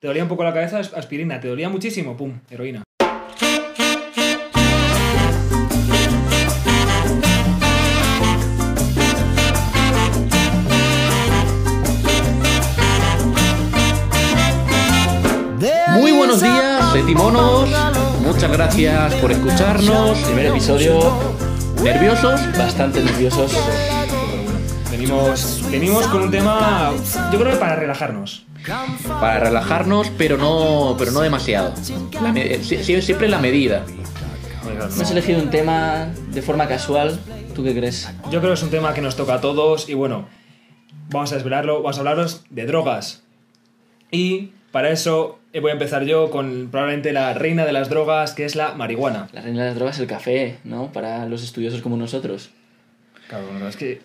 Te dolía un poco la cabeza, as- aspirina. Te dolía muchísimo, pum, heroína. Muy buenos días, Setimonos. Muchas gracias por escucharnos. Primer episodio, ¿Nerviosos? bastante nerviosos. Venimos, venimos con un tema, yo creo que para relajarnos. Para relajarnos, pero no, pero no demasiado. La me- eh, sie- sie- siempre la medida. No- elegido un tema de forma casual. ¿Tú qué crees? Yo creo que es un tema que nos toca a todos y bueno, vamos a desvelarlo, vamos a hablaros de drogas. Y para eso voy a empezar yo con probablemente la reina de las drogas, que es la marihuana. La reina de las drogas, el café, ¿no? Para los estudiosos como nosotros. Claro, es que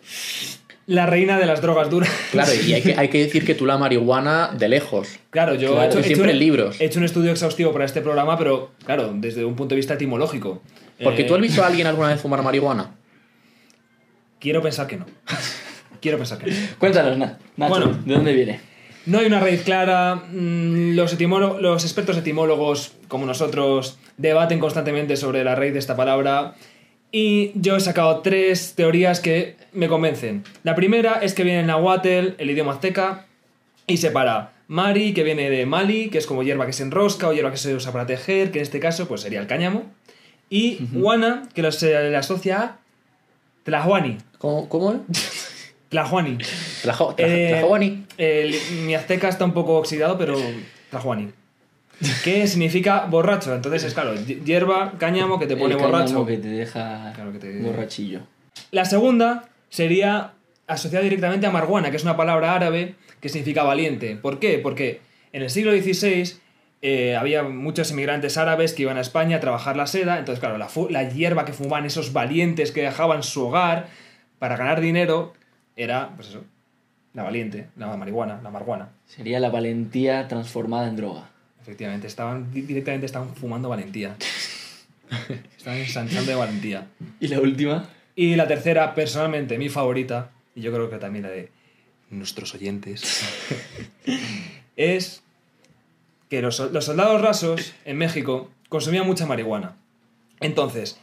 la reina de las drogas duras. Claro, y hay que, hay que decir que tú la marihuana de lejos. Claro, yo Claro, he, hecho, he siempre hecho un, libros. he hecho un estudio exhaustivo para este programa, pero claro, desde un punto de vista etimológico. Porque Eh, tú has visto a alguien alguna vez fumar marihuana. Quiero pensar que no. Quiero pensar que no. Cuéntanos, Na- Nacho, Bueno. ¿de dónde viene? No hay una raíz clara. mm, Los, los expertos etimólogos, como nosotros, debaten constantemente sobre la raíz de esta palabra. Y yo he sacado tres teorías que me convencen. La primera es que viene en Nahuatl, el idioma azteca, y separa Mari, que viene de Mali, que es como hierba que se enrosca o hierba que se usa para tejer, que en este caso pues sería el cáñamo. Y Huana, que lo- se le asocia a Tlahuani. ¿Cómo? cómo? Tlahuani. Tlajo- tla- Eh, el- mi azteca está un poco oxidado, pero Tlajuani. Que significa borracho. Entonces es claro, hi- hierba, cáñamo que te pone El borracho. que te deja Claro que te- borrachillo. La segunda sería asociada directamente a marguana, que es una palabra árabe que significa valiente. ¿Por qué? Porque en el siglo XVI eh, había muchos inmigrantes árabes que iban a España a trabajar la seda. Entonces, claro, la, hierba que fumaban esos valientes que dejaban su hogar para ganar dinero era, pues eso, la valiente, la marihuana, la marguana. Sería la valentía transformada en droga. Efectivamente, estaban di- directamente estaban fumando valentía. estaban ensanchando de valentía. ¿Y la última? Y la tercera, personalmente, mi favorita, y yo creo que también la de nuestros oyentes, es que los, sol- los soldados rasos en México consumían mucha marihuana. Entonces,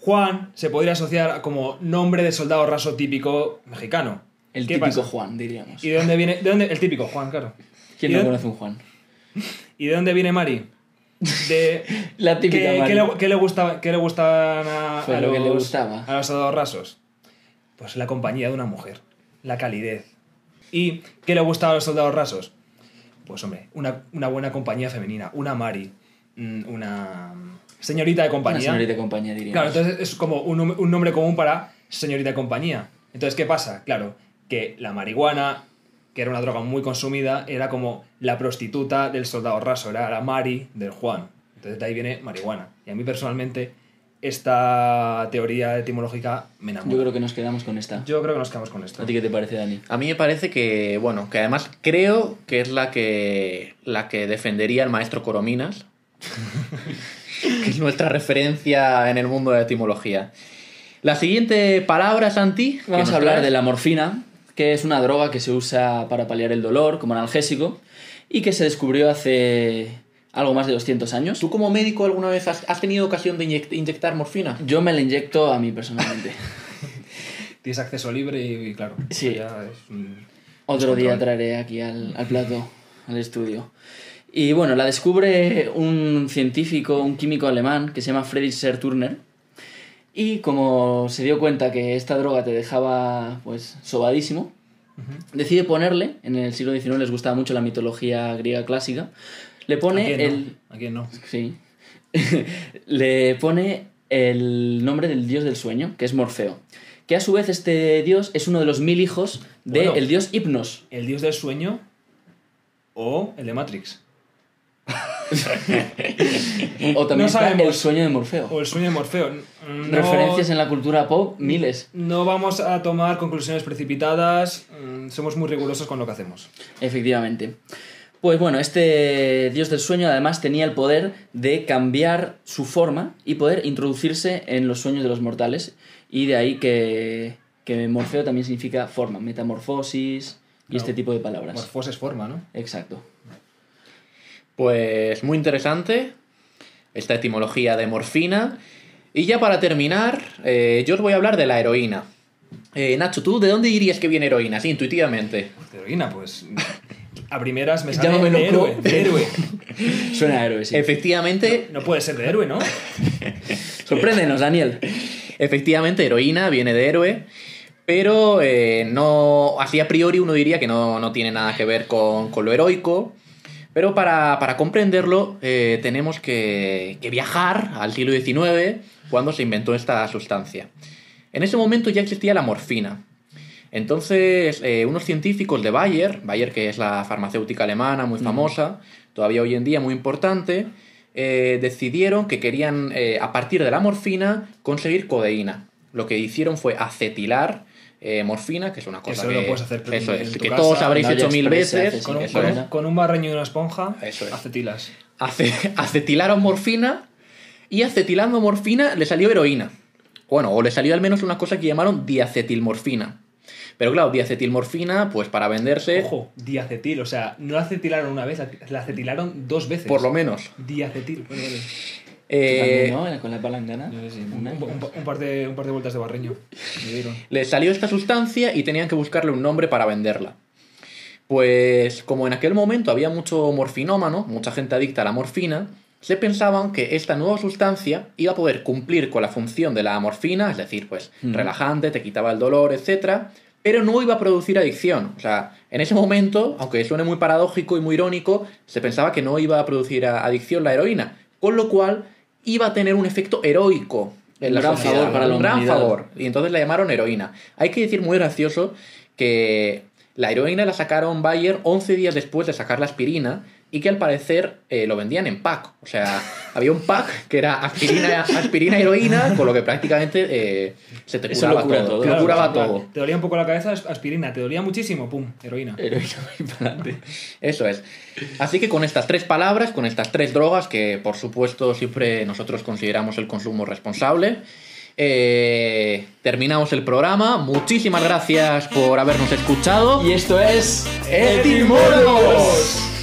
Juan se podría asociar como nombre de soldado raso típico mexicano. El ¿Qué típico pasa? Juan, diríamos. ¿Y de dónde viene? ¿De dónde? El típico Juan, claro. ¿Quién ¿Y no conoce un Juan? ¿Y de dónde viene Mari? De, La típica ¿Qué, Mari. qué le, qué le gustaba, qué le gustaban a, Fue a lo que le los- gustaba. a los soldados rasos? Pues la compañía de una mujer, la calidez. ¿Y qué le gustaba a los soldados rasos? Pues hombre, una, una buena compañía femenina, una Mari, mm, una señorita de Una compañía. señorita de compañía, diríamos. Claro, entonces es como un, un nombre común para señorita de compañía. Entonces, ¿qué pasa? Claro, que la marihuana, que era una droga muy consumida, era como la prostituta del soldado raso, era la Mari del Juan. Entonces de ahí viene marihuana. Y a mí personalmente esta teoría etimológica me enamora. Yo creo que nos quedamos con esta. Yo creo que nos quedamos con esto. ¿A ti qué te parece, Dani? A mí me parece que, bueno, que además creo que es la que, la que defendería el maestro Corominas, que es nuestra referencia en el mundo de la etimología. La siguiente palabra, Santi. Vamos a hablar traes. de la morfina, que es una droga que se usa para paliar el dolor como analgésico y que se descubrió hace algo más de 200 años. ¿Tú como médico alguna vez has, has tenido ocasión de inyect- inyectar morfina? Yo me la inyecto a mí personalmente. Tienes acceso libre y, y claro. Sí. eso ya es un Otro día traeré aquí al, al plato, al estudio. Y bueno, la descubre un científico, un químico alemán que se llama Friedrich Serturner. Y como se dio cuenta que esta droga te dejaba pues sobadísimo, decide ponerle, en el siglo XIX les gustaba mucho la mitología griega clásica, le ¿A pone quién el... no? ¿A quién no? Sí. le pone el nombre del dios del sueño, que es Morfeo. Que a su vez este dios es uno de los mil hijos del Bueno. dios Hipnos. ¿El dios del sueño o el de Matrix? O también No está sabemos. el sueño de Morfeo. O el sueño de Morfeo. No- Referencias en la cultura pop, miles. No vamos a tomar conclusiones precipitadas, mm, somos muy rigurosos con lo que hacemos. Efectivamente. Pues bueno, este dios del sueño además tenía el poder de cambiar su forma y poder introducirse en los sueños de los mortales. Y de ahí que, que Morfeo también significa forma, metamorfosis y este tipo de palabras. Morfos es forma, ¿no? Exacto. Pues muy interesante esta etimología de morfina. Y ya para terminar, eh, yo os voy a hablar de la heroína. Eh, Nacho, ¿tú de dónde dirías que viene heroína? Sí, intuitivamente. Heroína, pues. A primeras me sale de loco. héroe. De héroe. Suena a héroe, sí. Efectivamente, No puede ser de héroe, ¿no? Sorpréndenos, Daniel. efectivamente, heroína viene de héroe. Pero eh, no. Así a priori uno diría que no, no tiene nada que ver con, con lo heroico. Pero para, para comprenderlo, eh, tenemos que, que viajar al siglo XIX, cuando se inventó esta sustancia. En ese momento ya existía la morfina. Entonces, eh, unos científicos de Bayer, Bayer que es la farmacéutica alemana muy famosa, todavía hoy en día muy importante, eh, decidieron que querían, eh, a partir de la morfina, conseguir codeína. Lo que hicieron fue acetilar eh, morfina, que es una cosa Eso que, lo puedes hacer eso en es, tu que casa, todos habréis hecho mil veces. Con un, con es. un- con un barreño y una esponja, Eso es. acetilas. Ace- acetilaron morfina y acetilando morfina le salió heroína. Bueno, o le salió al menos una cosa que llamaron diacetilmorfina. Pero claro, diacetilmorfina, pues para venderse, Ojo, diacetil. O sea, no la acetilaron una vez, la acetilaron dos veces. por lo menos. Diacetil. Vale. Eh, También, ¿no? Con la palangana. Sé, un, un- un par de, un par de vueltas de barreño. Les salió esta sustancia y tenían que buscarle un nombre para venderla. Pues como en aquel momento había mucho morfinómano, mucha gente adicta a la morfina, se pensaban que esta nueva sustancia iba a poder cumplir con la función de la morfina, es decir, pues relajante, te quitaba el dolor, etc., pero no iba a producir adicción. O sea, en ese momento, aunque suene muy paradójico y muy irónico, se pensaba que no iba a producir adicción la heroína, con lo cual iba a tener un efecto heroico en la gran sociedad, favor para la un gran humanidad. favor. Y entonces la llamaron heroína. Hay que decir muy gracioso que la heroína la sacaron Bayer 11 días después de sacar la aspirina y que al parecer eh, lo vendían en pack. O sea, había un pack que era aspirina, aspirina heroína, con lo que prácticamente eh, se te curaba lo todo. Te curaba todo. Dolía un poco la cabeza, as- aspirina. Te dolía muchísimo, pum, heroína. Adelante. Eso es. Así que con estas tres palabras, con estas tres drogas, que por supuesto siempre nosotros consideramos el consumo responsable, eh, terminamos el programa. Muchísimas gracias por habernos escuchado. Y esto es. ¡Etimólogos!